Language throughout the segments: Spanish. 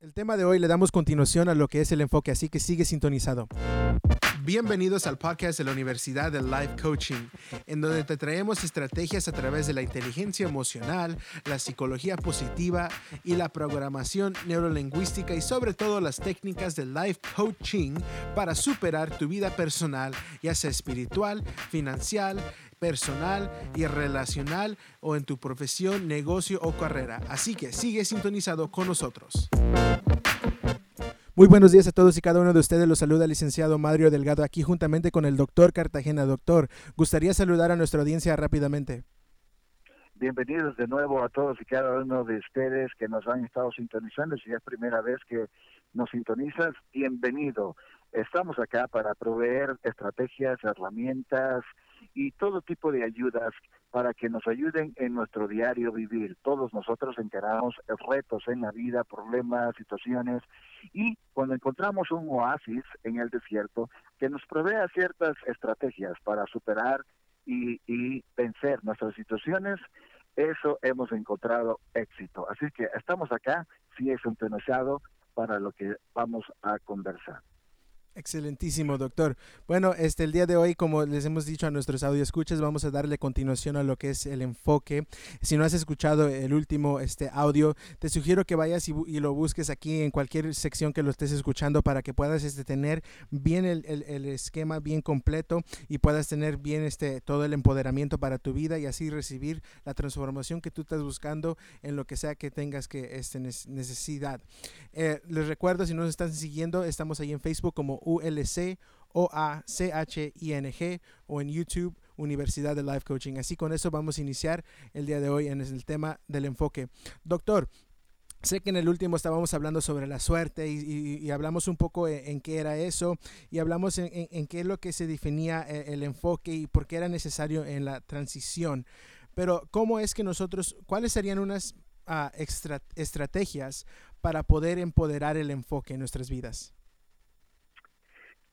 El tema de hoy le damos continuación a lo que es el enfoque, así que sigue sintonizado. Bienvenidos al podcast de la Universidad de Life Coaching, en donde te traemos estrategias a través de la inteligencia emocional, la psicología positiva y la programación neurolingüística y sobre todo las técnicas de life coaching para superar tu vida personal, ya sea espiritual, financiera, personal y relacional o en tu profesión, negocio o carrera. Así que sigue sintonizado con nosotros. Muy buenos días a todos y cada uno de ustedes. Los saluda el licenciado Mario Delgado aquí juntamente con el doctor Cartagena. Doctor, gustaría saludar a nuestra audiencia rápidamente. Bienvenidos de nuevo a todos y cada uno de ustedes que nos han estado sintonizando. Si es primera vez que nos sintonizas, bienvenido. Estamos acá para proveer estrategias, herramientas, y todo tipo de ayudas para que nos ayuden en nuestro diario vivir. Todos nosotros encaramos retos en la vida, problemas, situaciones, y cuando encontramos un oasis en el desierto que nos provea ciertas estrategias para superar y, y vencer nuestras situaciones, eso hemos encontrado éxito. Así que estamos acá, si es interesado, para lo que vamos a conversar. Excelentísimo, doctor. Bueno, este el día de hoy, como les hemos dicho a nuestros escuchas, vamos a darle continuación a lo que es el enfoque. Si no has escuchado el último este audio, te sugiero que vayas y, lo busques aquí en cualquier sección que lo estés escuchando para que puedas este, tener bien el, el, esquema bien completo y puedas tener bien este todo el empoderamiento para tu vida y así recibir la transformación que tú estás buscando en lo que sea que tengas que este, necesidad. Eh, les recuerdo, si nos están siguiendo, estamos ahí en Facebook como ULC o A C H I N G o en YouTube Universidad de Life Coaching. Así con eso vamos a iniciar el día de hoy en el tema del enfoque. Doctor, Sé que en el último estábamos hablando sobre la suerte y, hablamos un poco en, qué era eso y hablamos en, qué es lo que se definía el, el, enfoque y por qué era necesario en la transición. Pero ¿cómo es que nosotros, cuáles serían unas uh, estrategias para poder empoderar el enfoque en nuestras vidas?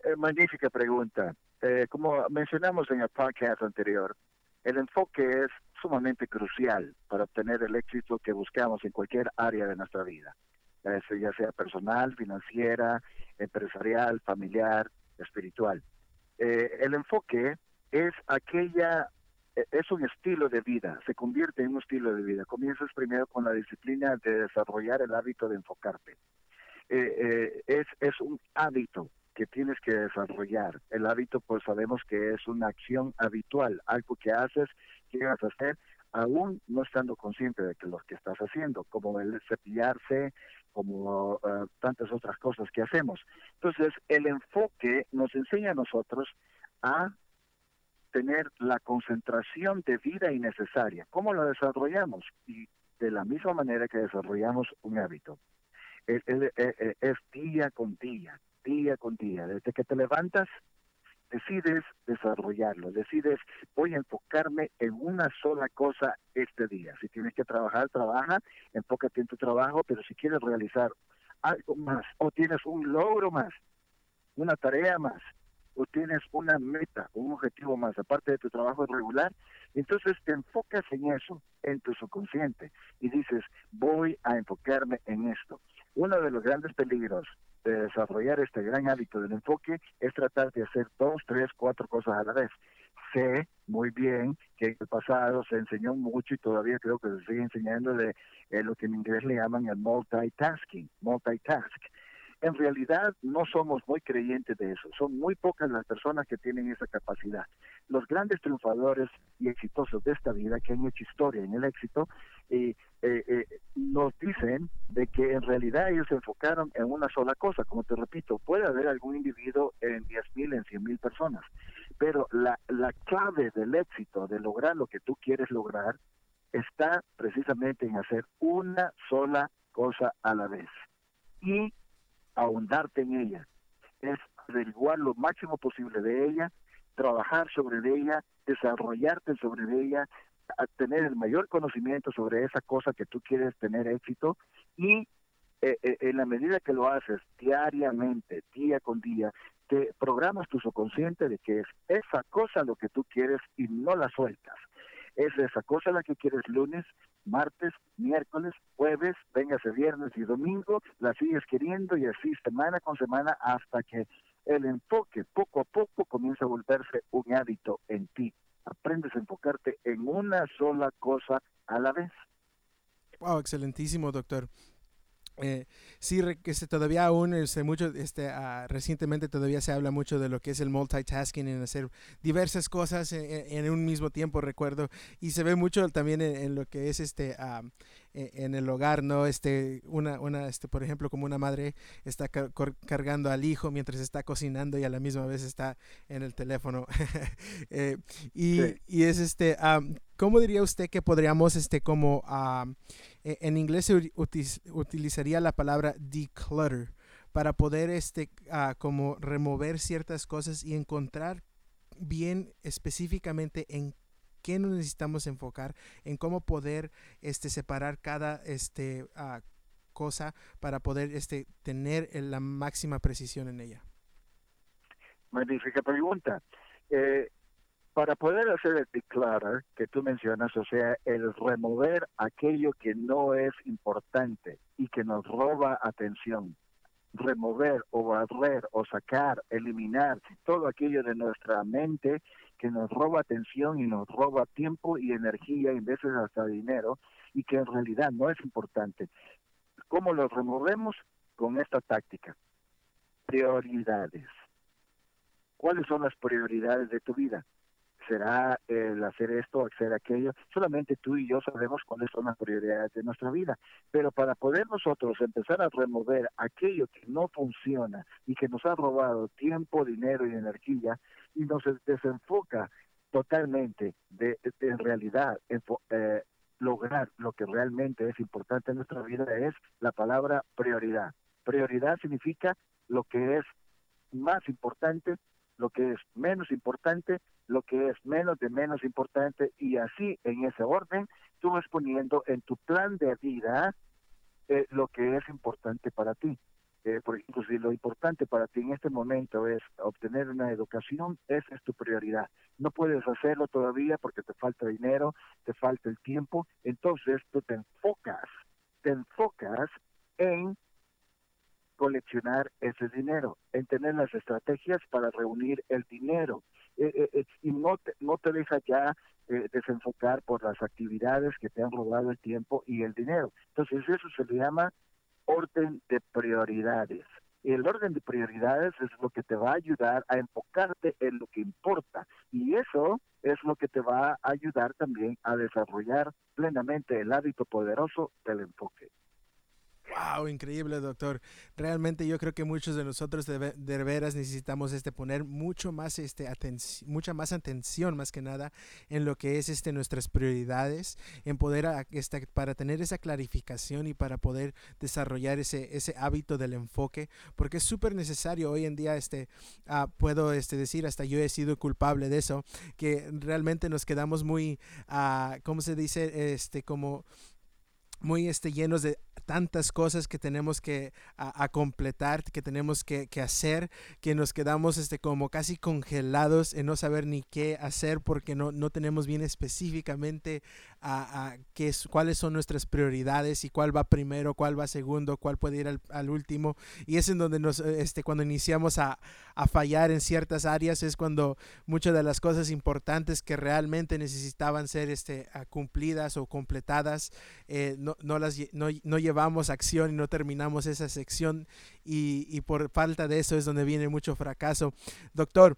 Eh, magnífica pregunta. Eh, como mencionamos en el podcast anterior, el enfoque es sumamente crucial para obtener el éxito que buscamos en cualquier área de nuestra vida, ya sea personal, financiera, empresarial, familiar, espiritual. Eh, el enfoque es aquella, es un estilo de vida, se convierte en un estilo de vida. Comienzas primero con la disciplina de desarrollar el hábito de enfocarte. es, es un hábito que tienes que desarrollar. El hábito, pues sabemos que es una acción habitual, algo que haces, que vas a hacer, aún no estando consciente de que lo que estás haciendo, como el cepillarse, como eh, tantas otras cosas que hacemos. Entonces, el enfoque nos enseña a nosotros a tener la concentración de vida innecesaria. ¿Cómo lo desarrollamos? Y de la misma manera que desarrollamos un hábito. es día con día, día con día. Desde que te levantas, decides desarrollarlo, decides, voy a enfocarme en una sola cosa este día. Si tienes que trabajar, trabaja, enfócate en tu trabajo, pero si quieres realizar algo más o tienes un logro más, una tarea más, o tienes una meta, un objetivo más, aparte de tu trabajo regular, entonces te enfocas en eso, en tu subconsciente, y dices, voy a enfocarme en esto. Uno de los grandes peligros de desarrollar este gran hábito del enfoque es tratar de hacer dos, tres, cuatro cosas a la vez. Sé muy bien que en el pasado se enseñó mucho y todavía creo que se sigue enseñando de eh, lo que en inglés le llaman el multitasking, multitask en realidad no somos muy creyentes de eso. Son muy pocas las personas que tienen esa capacidad. Los grandes triunfadores y exitosos de esta vida que han hecho historia en el éxito eh, eh, eh, nos dicen de que en realidad ellos se enfocaron en una sola cosa. Como te repito, puede haber algún individuo en 10.000, en 100.000 personas, pero la, la clave del éxito, de lograr lo que tú quieres lograr, está precisamente en hacer una sola cosa a la vez. Y ahondarte en ella, es averiguar lo máximo posible de ella, trabajar sobre ella, desarrollarte sobre ella, tener el mayor conocimiento sobre esa cosa que tú quieres tener éxito y eh, eh, en la medida que lo haces diariamente, día con día, te programas tu subconsciente de que es esa cosa lo que tú quieres y no la sueltas. Es esa cosa la que quieres lunes, martes, miércoles, jueves, véngase viernes y domingo, la sigues queriendo y así semana con semana hasta que el enfoque poco a poco comienza a volverse un hábito en ti. Aprendes a enfocarte en una sola cosa a la vez. Wow, excelentísimo, doctor. Eh, sí, este, todavía aún este, mucho, este, uh, recientemente todavía se habla mucho de lo que es el multitasking, en hacer diversas cosas en, un mismo tiempo, recuerdo, y se ve mucho también en, lo que es este uh, en el hogar, ¿no? Este, una, una, este, por ejemplo, como una madre está cargando al hijo mientras está cocinando y a la misma vez está en el teléfono. eh, y, sí. y, es este, um, ¿cómo diría usted que podríamos, este, como um, en inglés se utilizaría la palabra declutter para poder este uh, como remover ciertas cosas y encontrar bien específicamente en qué nos necesitamos enfocar, en cómo poder este separar cada este uh, cosa para poder este tener la máxima precisión en ella. Magnífica pregunta. Eh, para poder hacer el declutter que tú mencionas, o sea, el remover aquello que no es importante y que nos roba atención, remover o barrer o sacar, eliminar todo aquello de nuestra mente que nos roba atención y nos roba tiempo y energía y veces hasta dinero y que en realidad no es importante. ¿Cómo lo removemos? Con esta táctica. Prioridades. ¿Cuáles son las prioridades de tu vida? Será el hacer esto, hacer aquello. Solamente tú y yo sabemos cuáles son las prioridades de nuestra vida. Pero para poder nosotros empezar a remover aquello que no funciona y que nos ha robado tiempo, dinero y energía y nos desenfoca totalmente de, en realidad eh, lograr lo que realmente es importante en nuestra vida es la palabra prioridad. Prioridad significa lo que es más importante lo que es menos importante, lo que es menos de menos importante y así en ese orden tú vas poniendo en tu plan de vida eh, lo que es importante para ti. Eh, por ejemplo, si lo importante para ti en este momento es obtener una educación, esa es tu prioridad. No puedes hacerlo todavía porque te falta dinero, te falta el tiempo, entonces tú te enfocas, te enfocas en coleccionar ese dinero, en tener las estrategias para reunir el dinero. Eh, eh, eh, y no te, no te deja ya desenfocar por las actividades que te han robado el tiempo y el dinero. Entonces eso se le llama orden de prioridades. El orden de prioridades es lo que te va a ayudar a enfocarte en lo que importa. Y eso es lo que te va a ayudar también a desarrollar plenamente el hábito poderoso del enfoque. Wow, increíble, doctor. Realmente yo creo que muchos de nosotros de, veras necesitamos este poner mucho más este mucha más atención más que nada en lo que es este nuestras prioridades, en poder este, para tener esa clarificación y para poder desarrollar ese ese hábito del enfoque, porque es súper necesario hoy en día este uh, puedo este decir hasta yo he sido culpable de eso, que realmente nos quedamos muy uh, ¿cómo se dice? este como muy este, llenos de tantas cosas que tenemos que a, completar, que tenemos que, que, hacer, que nos quedamos este, como casi congelados en no saber ni qué hacer porque no, no tenemos bien específicamente a, a qué es, cuáles son nuestras prioridades y cuál va primero, cuál va segundo, cuál puede ir al, al último. Y es en donde nos, este, cuando iniciamos a, a fallar en ciertas áreas, es cuando muchas de las cosas importantes que realmente necesitaban ser este, cumplidas o completadas, eh, no, no, las, no, no llevamos acción y no terminamos esa sección y, y por falta de eso es donde viene mucho fracaso. Doctor,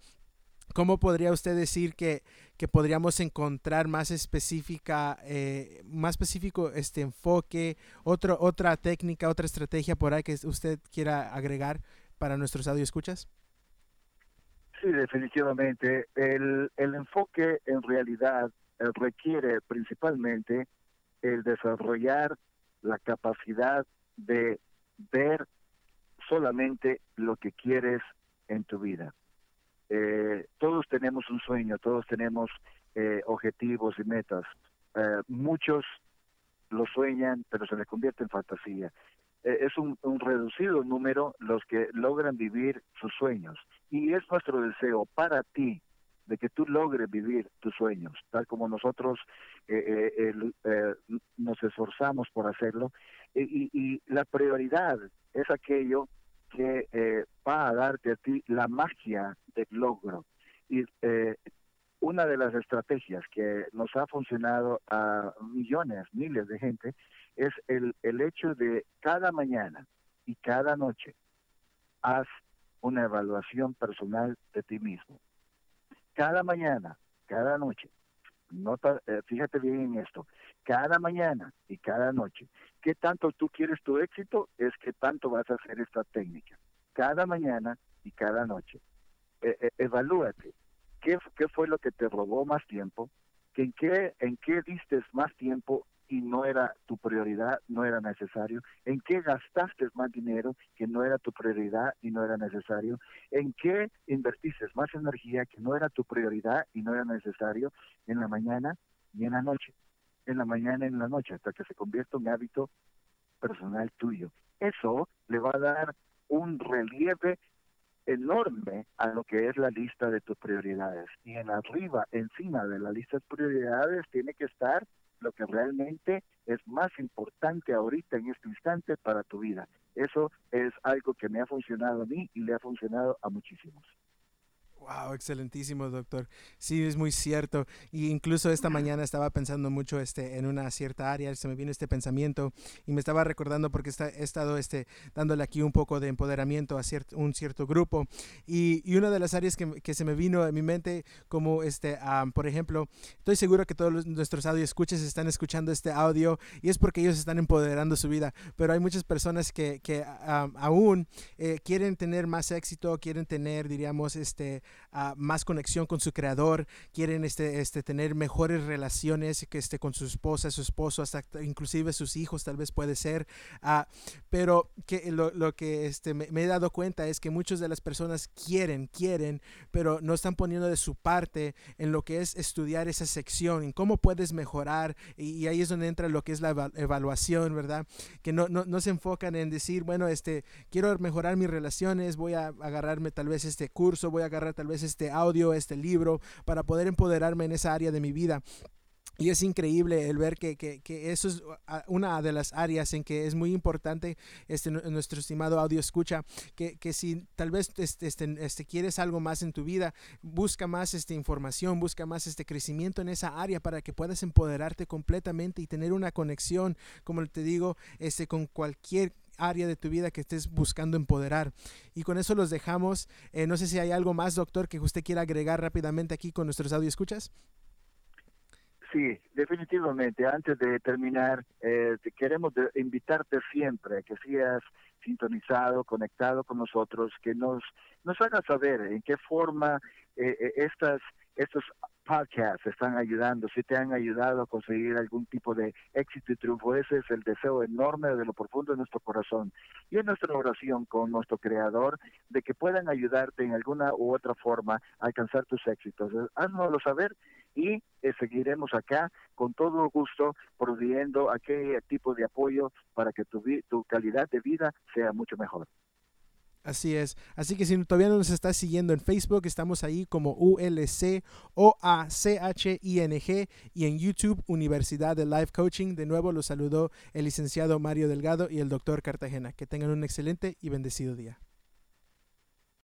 ¿Cómo podría usted decir que, que podríamos encontrar más específica, eh, más específico este enfoque, otro, otra técnica, otra estrategia por ahí que usted quiera agregar para nuestros audio escuchas? Sí, definitivamente. El, el enfoque en realidad requiere principalmente el desarrollar la capacidad de ver solamente lo que quieres en tu vida. Eh, todos tenemos un sueño, todos tenemos eh, objetivos y metas. Eh, muchos lo sueñan, pero se les convierte en fantasía. Eh, es un, un reducido número los que logran vivir sus sueños. Y es nuestro deseo para ti de que tú logres vivir tus sueños, tal como nosotros eh, eh, eh, nos esforzamos por hacerlo. Y, y, la prioridad es aquello que va a darte a ti la magia del logro. Y una de las estrategias que nos ha funcionado a millones, miles de gente, es el, el hecho de cada mañana y cada noche haz una evaluación personal de ti mismo. Cada mañana, cada noche, nota, eh, fíjate bien en esto, cada mañana y cada noche, ¿qué tanto tú quieres tu éxito? Es que tanto vas a hacer esta técnica. Cada mañana y cada noche. Eh, eh, evalúate. ¿Qué, ¿Qué fue lo que te robó más tiempo? ¿En qué, ¿En qué diste más tiempo y no era tu prioridad, no era necesario? ¿En qué gastaste más dinero que no era tu prioridad y no era necesario? ¿En qué invertiste más energía que no era tu prioridad y no era necesario en la mañana y en la noche? En la mañana y en la noche, hasta que se convierta en hábito personal tuyo. Eso le va a dar un relieve enorme a lo que es la lista de tus prioridades. Y en arriba, encima de la lista de prioridades, tiene que estar lo que realmente es más importante ahorita en este instante para tu vida. Eso es algo que me ha funcionado a mí y le ha funcionado a muchísimos. Wow, excelentísimo, doctor. Sí, es muy cierto. Y incluso esta mañana estaba pensando mucho este, en una cierta área, se me vino este pensamiento y me estaba recordando porque está, he estado este, dándole aquí un poco de empoderamiento a cierto, un cierto grupo. Y, y, una de las áreas que, que, se me vino a mi mente, como este, por ejemplo, estoy seguro que todos nuestros audio escuches están escuchando este audio y es porque ellos están empoderando su vida. Pero hay muchas personas que, que aún eh, quieren tener más éxito, quieren tener, diríamos, este, más conexión con su creador, quieren este, este, tener mejores relaciones que este, con su esposa, su esposo, hasta inclusive sus hijos tal vez puede ser. Ah, pero que lo, lo que este, me, he dado cuenta es que muchas de las personas quieren, quieren, pero no están poniendo de su parte en lo que es estudiar esa sección, en cómo puedes mejorar. Y, ahí es donde entra lo que es la evaluación, ¿verdad? Que no, no, no se enfocan en decir, bueno, este, quiero mejorar mis relaciones, voy a agarrarme tal vez este curso, voy a agarrar tal vez este audio, este libro, para poder empoderarme en esa área de mi vida. Y es increíble el ver que, que, eso es una de las áreas en que es muy importante este, nuestro estimado audio escucha, que, que si tal vez este, este, este, quieres algo más en tu vida, busca más esta información, busca más este crecimiento en esa área para que puedas empoderarte completamente y tener una conexión, como te digo, este, con cualquier área de tu vida que estés buscando empoderar. Y con eso los dejamos. Eh, no sé si hay algo más, doctor, que usted quiera agregar rápidamente aquí con nuestros audio escuchas. Sí, definitivamente. Antes de terminar, eh, queremos invitarte siempre a que seas sintonizado, conectado con nosotros, que nos, nos hagas saber en qué forma eh, estas, estos podcasts están ayudando, si te han ayudado a conseguir algún tipo de éxito y triunfo. Ese es el deseo enorme de lo profundo de nuestro corazón. Y en nuestra oración con nuestro Creador de que puedan ayudarte en alguna u otra forma a alcanzar tus éxitos. Haznoslo saber y eh, seguiremos acá con todo gusto proveyendo aquel tipo de apoyo para que tu, tu calidad de vida sea mucho mejor. Así es. Así que si todavía no nos estás siguiendo en Facebook, estamos ahí como ULC o A C H I N G y en YouTube Universidad de Life Coaching. De nuevo los saludó el licenciado Mario Delgado y el doctor Cartagena. Que tengan un excelente y bendecido día.